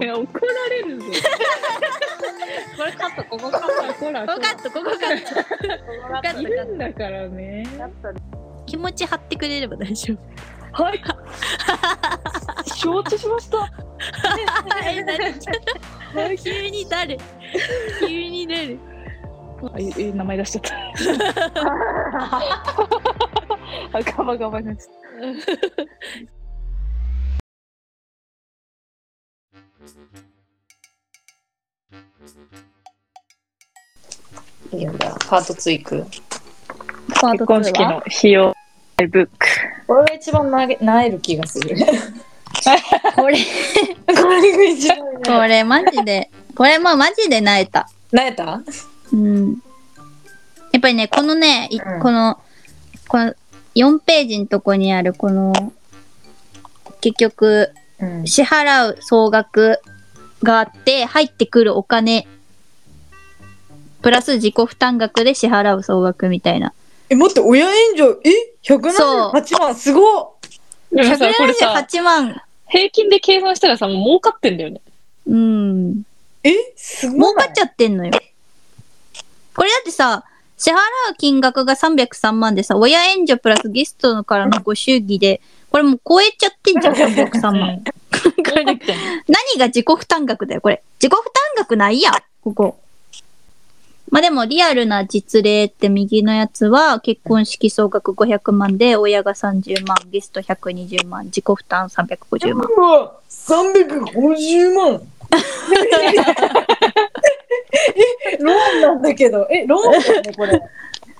いや、怒られるぞ。これカット、ここカット、ほら、分かったここカット分かったいるんだからね。気持ち張ってくれれば大丈夫はい。承知しました。え何？急に誰？急に誰？あ、いい名前出しちゃった。あ、ガバガバになっちゃっいいんだ。パート2いく？た。結婚式の費用ブック。これが一番なげなえる気がする。これこれが一番これマジでこれもうマジで泣いたなえた？うんやっぱりねこのね、いうんこのこの4ページのとこにあるこの結局うん。支払う総額があって入ってくるお金プラス自己負担額で支払う総額みたいなえ、待って、親援助、え？そう ?178 万、すごっでもさ、これさ、178万平均で計算したらさ、もう儲かってんだよね。うんえ？すごい。儲かっちゃってんのよ。これだってさ、支払う金額が303万でさ、親援助プラスゲストからのご祝儀で、これもう超えちゃってんじゃん、303万。これだってんの何が自己負担額だよ、これ。自己負担額ないやん、ここ。まあでも、リアルな実例って右のやつは、結婚式総額500万で、親が30万、ゲスト120万、自己負担350万。うわ、350万。え、ローンなんだけど、え、ローンだよね、これ。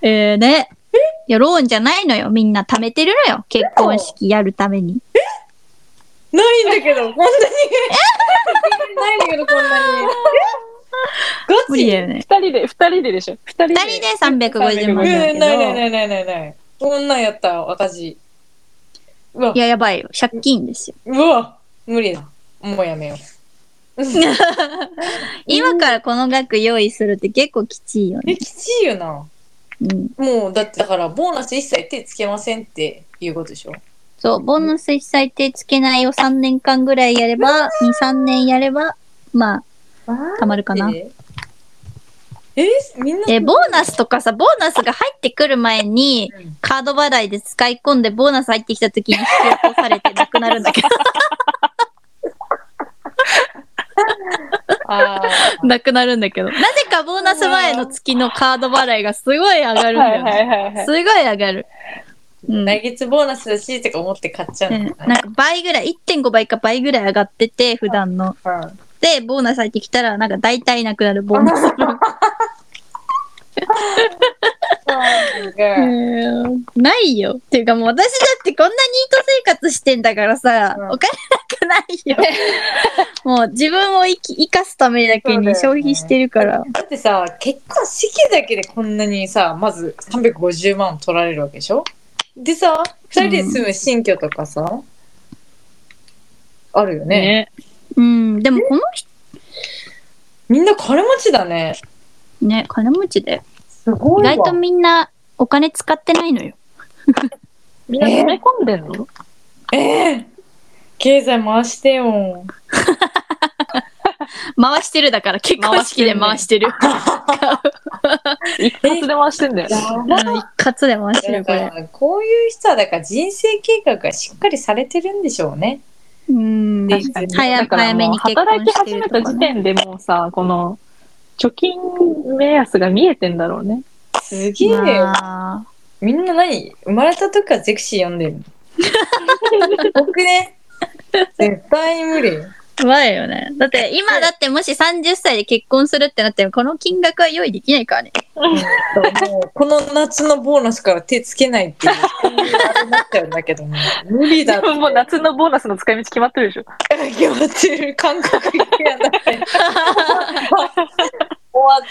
えーね。いや、ローンじゃないのよ。みんな貯めてるのよ。結婚式やるために。ないんだけど、こんなに。ないんだけど、こんなに。ガチ無理だよね。二人で、二人ででしょ？二人で。二人で350万うんだけど。ないないないないないない。こんなんやったら赤字。うわい、や、やばいよ。借金ですよ。うわ、無理だ。もうやめよう。今からこの額用意するって結構きちいよえ、ね。きちいよな。うん。もう、だってだから、ボーナス一切手つけませんっていうことでしょ？そう、ボーナス一切手つけないを3年間ぐらいやれば、2、3年やれば、まあ、たまるかな。ええみんな。え、ボーナスとかさ、ボーナスが入ってくる前に、うん。カード払いで使い込んで、ボーナス入ってきた時に引き落とされてなくなるんだけど、あ なくなるんだけど。なぜかボーナス前の月のカード払いがすごい上がるんだはいよね。はいはいはいす。ごい上がる。うん。来月ボーナスだしとか思って買っちゃううんのかなんか倍ぐらい、1.5倍か倍ぐらい上がってて、普段の。な。で、ボーナス入ってきたら、なんか大体なくなるボーナス の。うんうんないよ。っていうかもう私だってこんなニート生活してんだからさ、うんお金なくないよ。もう自分を生き生かすためだけに消費してるから。だってさ、結婚式だけでこんなにさ、まず350万取られるわけでしょ？でさ、二人で住む新居とかさ、あるよね？ね。うん、でもこの人みんな金持ちだね。ね、金持ちで。すごいわ。意外とみんなお金使ってないのよ。みんな詰め込んでんの？ええ経済回してよ。回してるだから結婚式で回してる。一発で回してんだよ。うん一括で回してるこれ。こういう人はだから人生計画がしっかりされてるんでしょうね。うん。早だからもう早めに結働き婚してる始めた。時点でもうさ、この、貯金目安が見えてんだろうね。すげえよ。まあみんな何？生まれた時からゼクシー読んでるの？僕ね、絶対に無理。うまいよね。だって今だってもし30歳で結婚するってなってもこの金額は用意できないからね。もうこの夏のボーナスから手つけないっていう、なっちゃうんだけども、無理だって。もう夏のボーナスの使い道決まってるでしょ。決まってる感覚が嫌だって。終わっ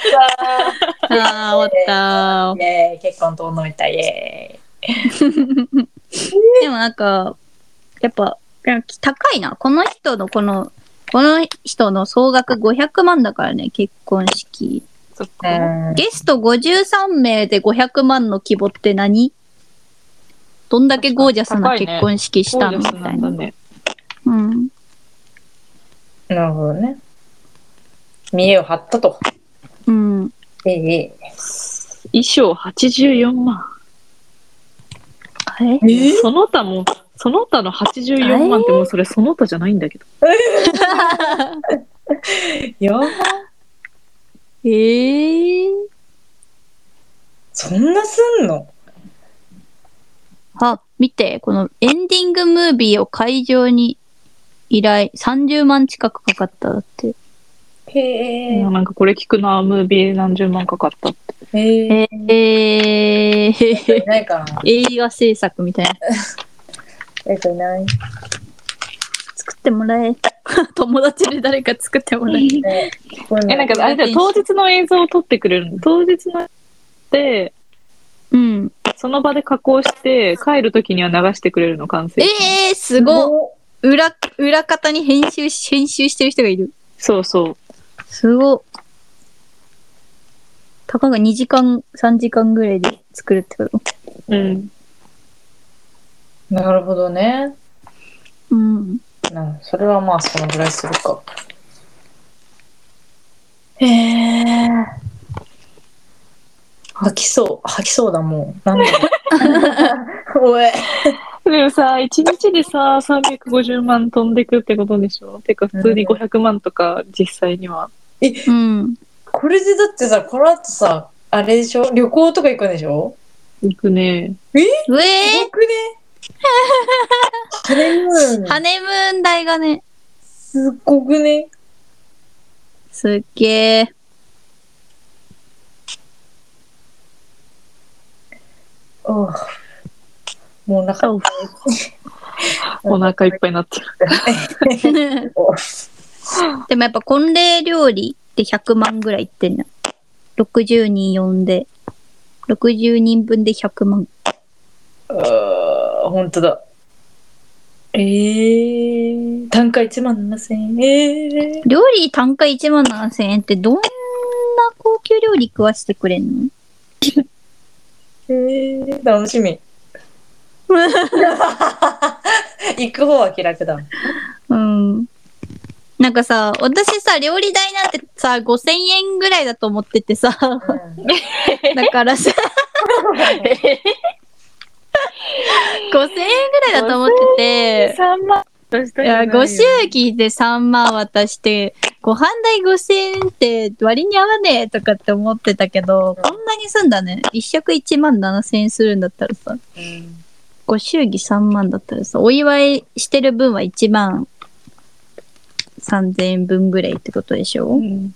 たああ、終わったー。イェーイ、結婚遠のいた、イェーイ。ー。でもなんか、やっぱ、高いな。この人のこの、この人の総額500万だからね、結婚式。そっか。ゲスト53名で500万の規模って何？どんだけゴージャスな結婚式したの？みゴージャスたな。ないんだね。うん。なるほどね。見栄を張ったと。うん。ええ。衣装84万。ええその他も、その他の84万ってもうそれその他じゃないんだけど。やば。えー、そんなすんの？あ、見て、このエンディングムービーを会場に依頼、30万近くかかっただって。へえ。なんかこれ聞くな、ムービー何十万かかったって。へえ。えー、い ないかな映画制作みたいな。誰かいない作ってもらえ。友達で誰か作ってもらえ。ねこういうのえ、なんかあれだよ、当日の映像を撮ってくれるの。当日ので、うん。その場で加工して、帰る時には流してくれるの、完成。えー、すごっ裏、裏方に編集し、編集してる人がいる。そうそう。すごったかが2時間、3時間ぐらいで作るってこと？うん。なるほどね。うん。なそれはまあそのぐらいするか。へえ。吐きそう。吐きそうだもう。なんだろう。おい。でもさ、1日でさ、350万飛んでくってことでしょ？てか、普通に500万とか、実際には。うん。これでだってさ、この後さ、あれでしょ？旅行とか行くんでしょ？行くね。うえ？すごくねハネムーン。ー、ハネムーン代がね、すっごくね。すっげえ。おう。もうお腹おう。お腹いっぱいになってる。おでもやっぱ婚礼料理って100万ぐらいいってんの。60人呼んで、60人分で100万。あーほんとだ。えー、単価1万7000円。えー、料理単価1万7000円ってどんな高級料理食わしてくれんの？えー、楽しみ。行く方は気楽だ。うん。なんかさ、私さ、料理代なんてさ、5000円ぐらいだと思っててさ、だからさ、5000円ぐらいだと思ってて、3万いや、ご祝儀で3万渡して、ご飯代5000円って割に合わねえとかって思ってたけど、こんなにすんだね。一食1万7000円するんだったらさ、うん。ご祝儀3万だったらさ、お祝いしてる分は1万3000円分ぐらいってことでしょ、うん。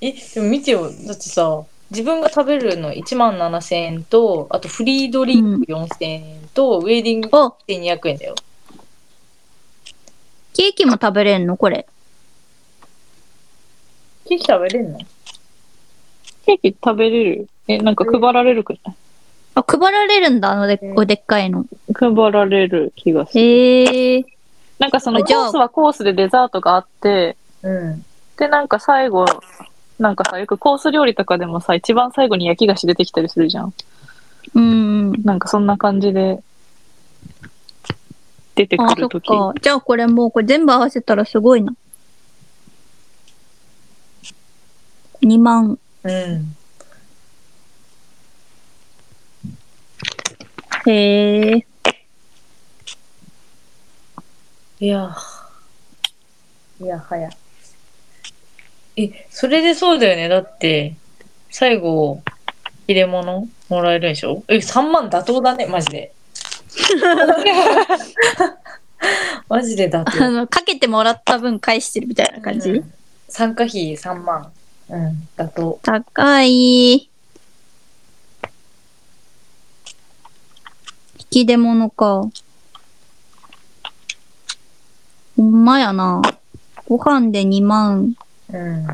え、でも見てよ。だってさ、自分が食べるの1万7000円と、あとフリードリンク4000円と、ウェディングお、1200円だよ。ケーキも食べれんの？これ。ケーキ食べれんの？ケーキ食べれる？え、なんか配られるくな？いあ、配られるんだ、あのでっでっかいの。配られる気がする。へえ。なんかそのコースはコースでデザートがあって、うん。で、なんか最後、なんかさ、よくコース料理とかでもさ、一番最後に焼き菓子出てきたりするじゃん。うんうん。なんかそんな感じで、出てくるとき。か。じゃあこれもう、これ全部合わせたらすごいな。2万。うん。へえ。いやいやはや。え、それでそうだよね。だって、最後、入れ物もらえるでしょ？え、3万妥当だね、マジで。マジで妥あ当。の、かけてもらった分返してるみたいな感じ、うん参加費3万。うん、妥当。高い。引き出物か。ほんまやな。ご飯で2万。うん。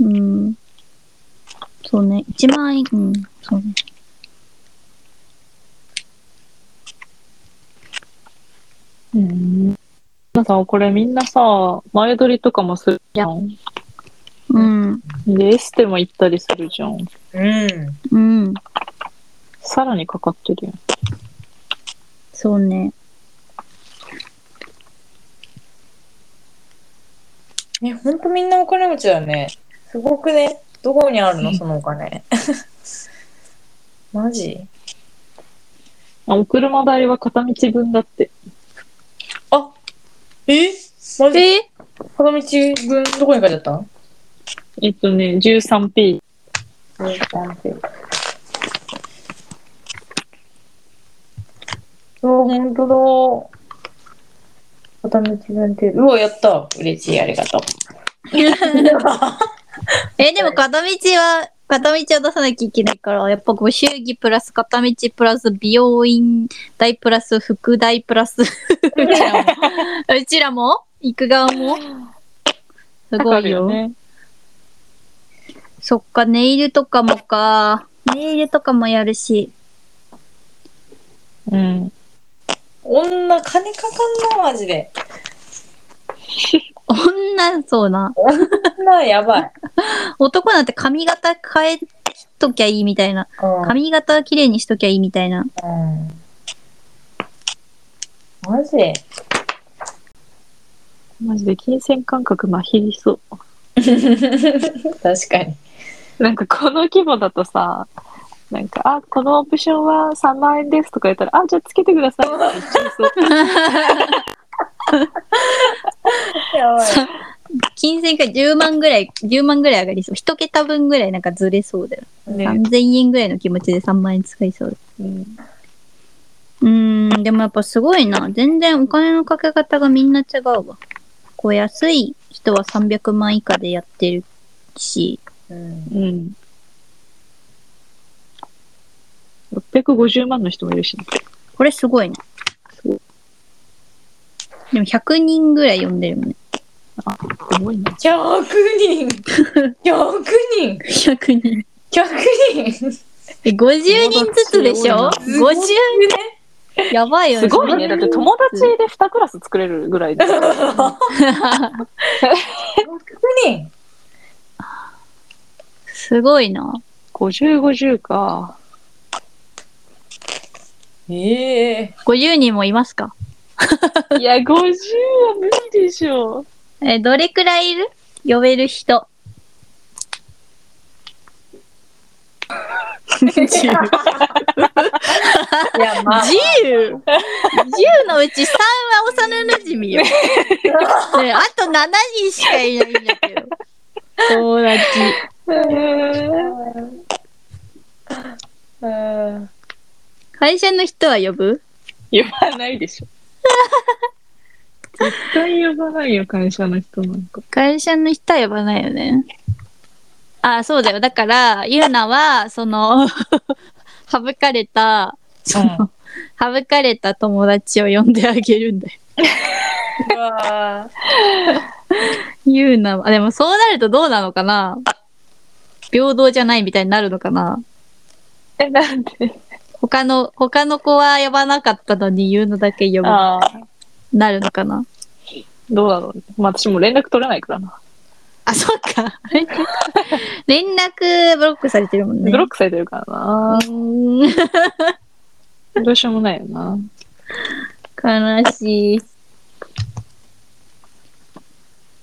うん。そうね。1万円。うん。そうね。うん。なんかこれみんなさ、前撮りとかもするじゃん。うん。で、エステも行ったりするじゃん。うん。うん。さらにかかってるよ。そうね。ね、ほんとみんなお金持ちだね。すごくね。どこにあるの？そのお金。マジ？あお車代は片道分だって。あえ？マジ？え？片道分どこに書いてあったえっとね、13P。うわ、ほんとだ。片道分って。うわ、やった。嬉しい、ありがとう。え、でも片道は、片道は出さなきゃいけないから、やっぱご祝儀プラス片道プラス美容院代プラス副代プラス、うちらも、うちらも行く側もすごかいよね。そっか、ネイルとかもか。ネイルとかもやるし。うん。女、金かかんな、マジで。女、そうな。女、やばい。男なんて髪型変えときゃいいみたいな。うん髪型綺麗にしときゃいいみたいな。うんマジ？マジで金銭感覚まひりそう。確かに。なんかこの規模だとさ、なんか、あ、このオプションは3万円ですとか言ったら、あ、じゃあつけてください。やばい。金銭が10万ぐらい、10万ぐらい上がりそう。一桁分ぐらいなんかずれそうだよ。ね。3000円ぐらいの気持ちで3万円使いそう。うんうーん、でもやっぱすごいな。全然お金のかけ方がみんな違うわ。こう安い人は300万以下でやってるし、うんうん。650万の人もいるしね。これすごいね。でも100人ぐらい呼んでるもんね。すごいな。100人 !100 人100人。!100 人え、50人ずつでしょ？すごい ?50 やばいよね。すごいね。だって友達で2クラス作れるぐらいで。100人 すごいな。50、50か。ええ50人もいますか？いや、50は無理でしょ。え、どれくらいいる？呼べる人。いや、まあ、10!10 のうち3は幼馴染よ。ねあと7人しかいないんだけど。友達。うん会社の人は呼ぶ？呼ばないでしょ。絶対呼ばないよ、会社の人なんか。会社の人は呼ばないよね。あ、そうだよ。だから、ゆうなは、その、省かれた、その、省かれた友達を呼んであげるんだよ。うわゆうなは、あでもそうなるとどうなのかな？平等じゃないみたいになるのかな？え、なんで？他の、他の子は呼ばなかったのに言うのだけ呼ぶ、ああ、なるのかな？どうだろうね。まあ私も連絡取れないからな。あ、そっか。連絡ブロックされてるもんね。ブロックされてるからな。うーんどうしようもないよな。悲しい。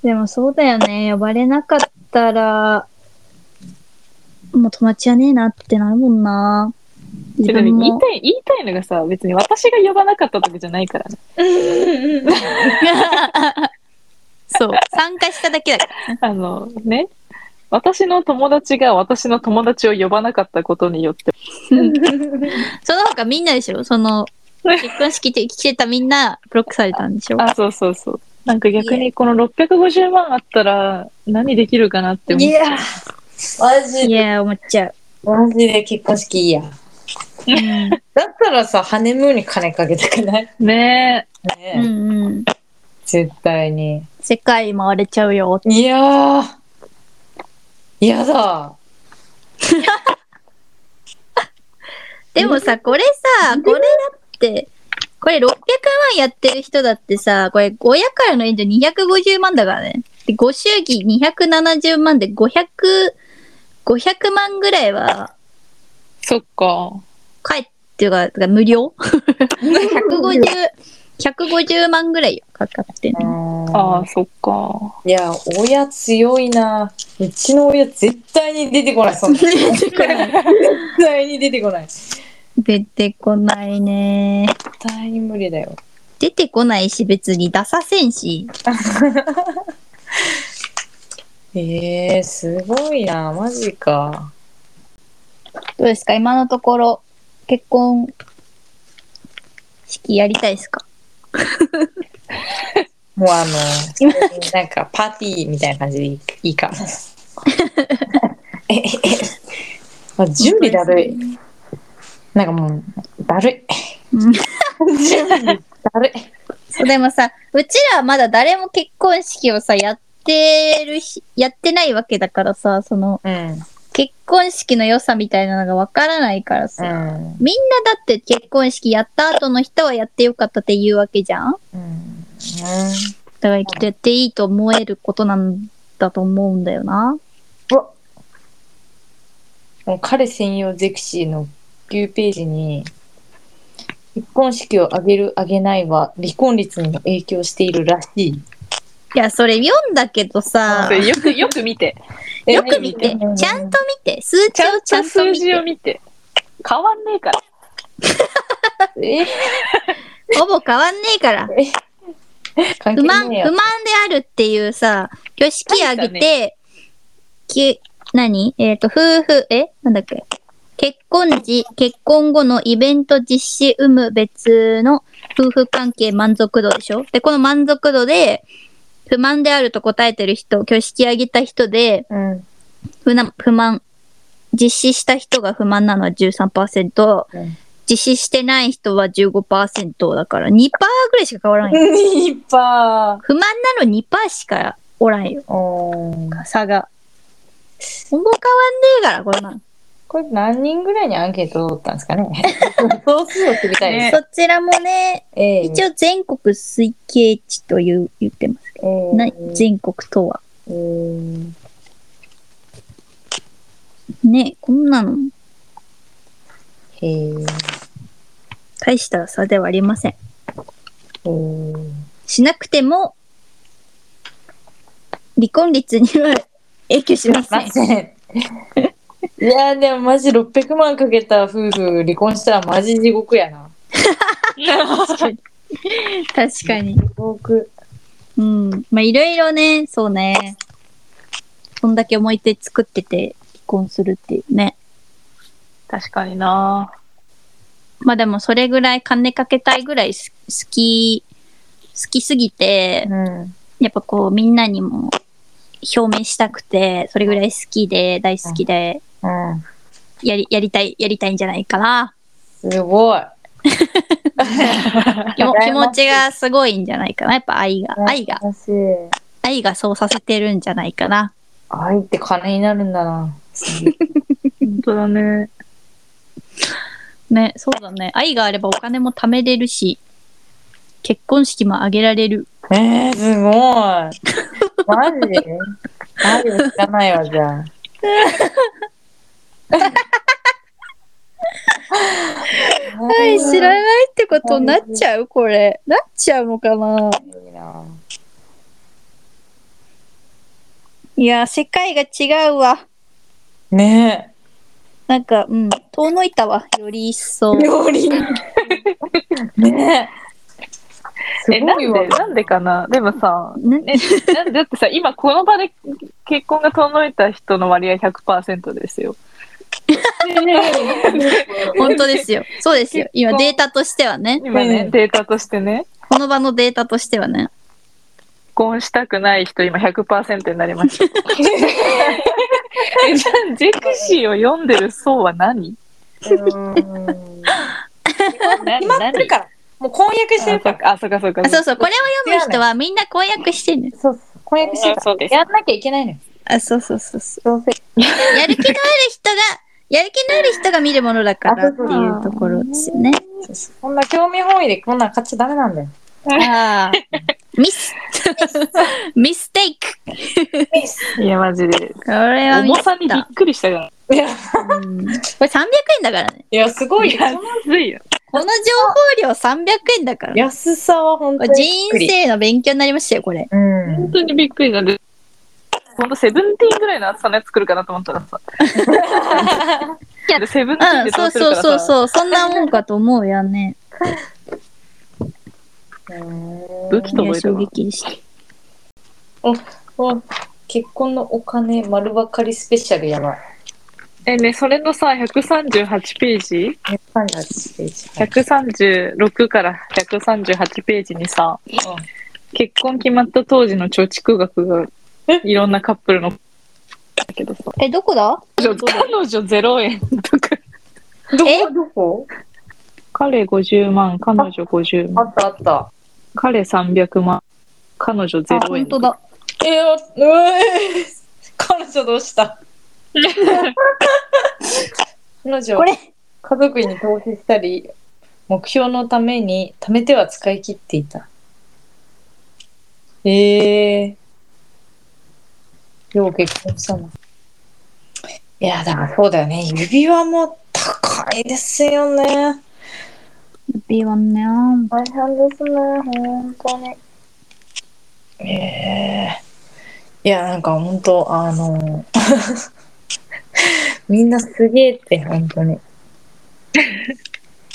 でもそうだよね。呼ばれなかったら、もう友達じゃねえなってなるもんな。自も。言いたい、言いたいのがさ、別に私が呼ばなかったとかじゃないからね。そう。参加しただけだから。あの、ね。私の友達が私の友達を呼ばなかったことによって、その他みんなでしょ？その、結婚式で来てたみんなブロックされたんでしょ？あ、そうそうそう。なんか逆にこの650万あったら何できるかなって思っいや、マジで、いや、思っちゃう。マジで結婚式いいや。うん。だったらさ、ハネムーンに金かけたくない？ねね、うんうん。絶対に。世界回れちゃうよ。いやー、やだ。でもさ、これさ、これだって、これ600万やってる人だってさ、これ親からの援助250万だからね。で、ご祝儀270万で500、500万ぐらいはそっか。返っていうか、無料 ?150、150万ぐらいよかかってんの。ああ、そっか。いや、親強いな。うちの親絶対に出てこない、そんな。絶対に出てこない。絶出てこないね。対に無理だよ。出てこないし別に出させんし。えー、すごいな。マジか。どうですか？今のところ結婚式やりたいですか？もうあの、なんかパーティーみたいな感じでいいか も。えええあ準備だるい。なんかもう、だるい。うん準備だるい。そうでもさ、うちらはまだ誰も結婚式をさ、やってるし、やってないわけだからさ、その、うん。結婚式の良さみたいなのがわからないからうさ、ん。みんなだって結婚式やった後の人はやってよかったって言うわけじゃんうん。だからきっとやっていいと思えることなんだと思うんだよな。うわもう彼専用ゼクシーのビューページに、結婚式を挙げる挙げないは離婚率にも影響しているらしい。いや、それ読んだけどさ。よく、よく見て。よく見て、ちゃんと見て、数値をちゃんとと数見て。字を見て。変わんねえから。え？ほぼ変わんねえから。不満、不満であるっていうさ、挙式挙げて、き何？えっ、と、夫婦、え？なんだっけ？結婚時、結婚後のイベント実施有無別の夫婦関係満足度でしょ？で、この満足度で、不満であると答えてる人、挙式挙げた人で、うん。不な不満、実施した人が不満なのは13%、うん実施してない人は15%だから2%ぐらいしか変わらんよ。ニッパ不満なの2%しかおらんよ。ー。おー差が。ほぼ変わんねえから、これなん。これ何人ぐらいにアンケートを取ったんですかね？総数を知りたいで。そちらもね、ええ一応全国推計値という言ってますな全国とは。えーねこんなのへえ大した差ではありません。しなくても、離婚率には影響しませんま。せん。いやでもマジ600万かけた夫婦離婚したらマジ地獄やな。確かに。確かに。地獄。うん。まあ、いろいろね、そうね。そんだけ思い出作ってて離婚するっていうね。確かになまあでもそれぐらい金かけたいぐらいす好き、好きすぎて、うん。やっぱこうみんなにも表明したくて、それぐらい好きで、大好きで、うん。やり、やりたい、やりたいんじゃないかな。すごい。気持ちがすごいんじゃないかな。やっぱ愛が、愛が。愛がそうさせてるんじゃないかな。愛って金になるんだな。本当だね。ね、そうだね。愛があればお金も貯めれるし、結婚式も挙げられる。えー、すごい。マジ？愛を知らないわ、じゃあ。はい、知らないってことになっちゃう？これ。なっちゃうのかな？いや、世界が違うわ。ねなんか、うん、遠のいたわ。より一層え。。料 理。ねえ。すえ、なんで？なんでかな？でもさ、ね、え、なんで？だってさ、今この場で結婚が遠いた人の割合100%ですよ。本当ですよ。そうですよ。今データとしてはね。今ね、うんデータとしてね、この場のデータとしてはね。結婚したくない人今100%になりました。え、じゃあ、ゼクシーを読んでる層は何？決まってるから。もう婚約してるから。あ、そっかそっか。あそうそう、これを読む人はみんな婚約してんのよ。そうそう。婚約してるから。そうですやんなきゃいけないのよ。あ、そうそうそうそ。う。やる気のある人が、やる気のある人が見るものだからっていうところですよね。こんな興味本位でこんなん買っちゃダメなんだよ。ああ。ミス、ミステイク。いや、マジで。これは重さにびっくりしたから。いや、うんこれ300円だからね。いや、すごいよ。いよ。この情報量300円だから。安さは本当にびっ人くり。生の勉強になりましたよ、これ。うん本。当にびっくりなんで。ほんとセブンティーンぐらいの厚さのやつ作るかなと思ったらさ。でセブンティーンうん、でそうどうするからさ。そうそうそう。そんなもんかと思うやね。武器といや、衝。撃でした。お結婚のお金丸分かりスペシャルやばい。え、ね、それのさ、138ページ？138ページ。136から138ページにさ、うん結婚決まった当時の貯蓄額が いろんなカップルの。だけどさ、え、どこだ？彼女0円とか、どえこ？どこ？彼50万、彼女50万、あったあった。彼300万、彼女あ、0円。本当だ。えー、うえー、彼女どうした？彼女これ、家族に投資したり、目標のために貯めては使い切っていた。ええー。よう結婚したの。いや、だからそうだよね。指輪も高いですよね。指輪ね。大変ですね、本当に。ええいや、なんか本当、あの、みんなすげえって、本当に。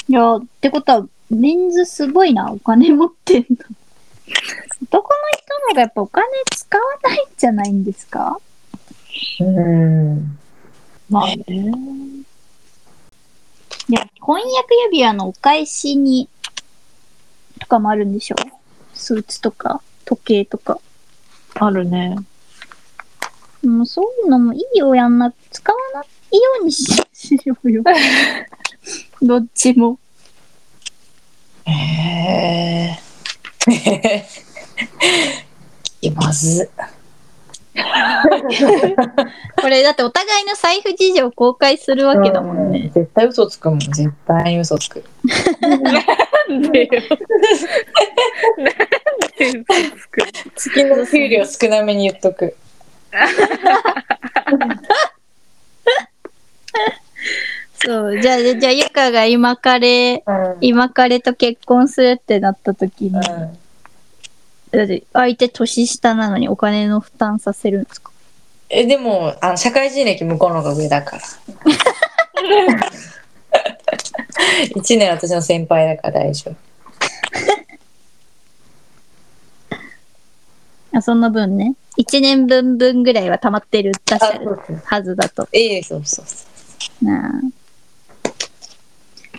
いや、ってことは、メンズすごいな、お金持ってんの。男の人の方がやっぱお金使わないんじゃないんですか？うん。まあね。いや、婚約指輪のお返しに、とかもあるんでしょ？スーツとか、時計とか。あるね。もうそういうのもいいよ、やんな。使わないようにししようよ。どっちも。ええ気まず。これだってお互いの財布事情公開するわけだもんね。絶対嘘つくもん。絶対に嘘つく。なんでよ。なんで嘘つく？月の給料少なめに言っとく。そう。じゃあ、じゃあ、ゆかが今彼、うん。今彼と結婚するってなった時に、だって相手年下なのにお金の負担させるんですか？え、でも、あの、社会人歴向こうの方が上だから。一年私の先輩だから大丈夫。あその分ね。一年分分ぐらいは溜まってるらっしゃるそうはずだと。ええそうそうそう。なあ。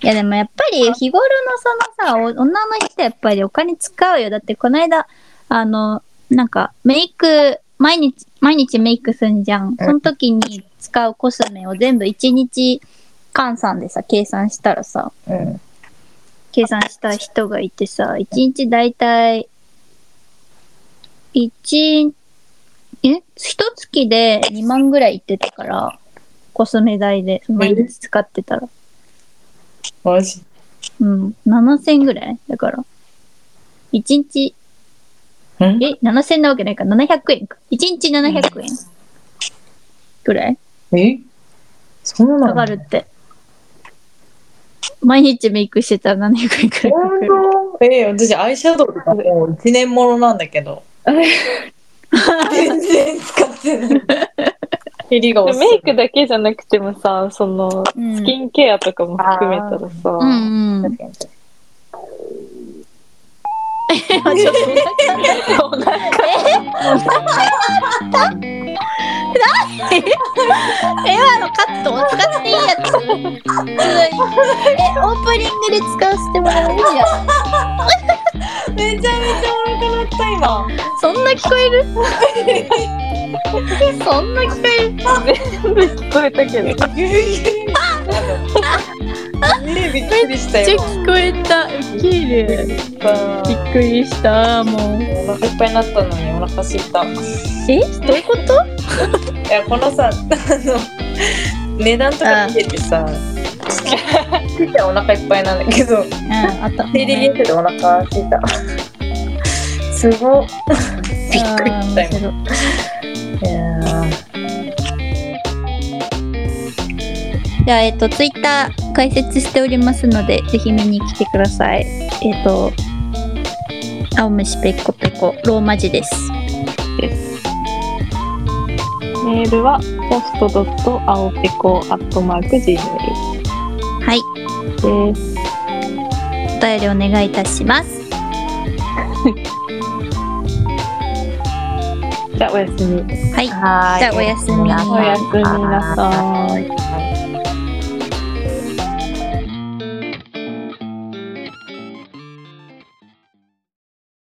いやでもやっぱり日頃のそのさ、お女の人やっぱりお金使うよ。だってこの間、あの、なんかメイク、毎日、毎日メイクすんじゃん。その時に使うコスメを全部一日換算でさ、計算したらさ、うん。計算した人がいてさ、一日だいたい、一、え？一月で2万ぐらいいってたから、コスメ代で毎日使ってたら。マジうん、7000ぐらい？だから。1日、んえ、7000なわけないか。700円か。1日700円ぐらい？え？そんなの？かかるって。毎日メイクしてたら700円くらいかか本る。当ええ私アイシャドウとかもう一年ものなんだけど。全然使ってない。メイクだけじゃなくてもさ、その、うん。スキンケアとかも含めたらさ、うんうん。確かにちょっとお腹 今のカットを使っていいやつえ、オープニングで使わせてもらうじゃん。めちゃめちゃお腹鳴った今。そんな聞こえるそんな聞こえる全部聞こえたけど。ええびっくりしたよ。めっちゃ聞こえた。ウケる。びっくりした。もう。お腹いっぱいになったのにお腹すいた。いえ？どういうこと？やこのさあの値段とか見ててさ、好きてお腹いっぱいなんだけど、うん、あった。生理現象でお腹すいた。すごっ。びっくりしたよ。じゃあ、えっと、ツイッター開設しておりますので、ぜひ見に来てください。えっと、青虫ペコペコ、ローマ字です。メールは、ポストドット青ペコアットマーク Gmail はい。です。お便りお願いいたします。じゃあ、おやすみ。はい。はーい。じゃあおやすみおやすみなさい。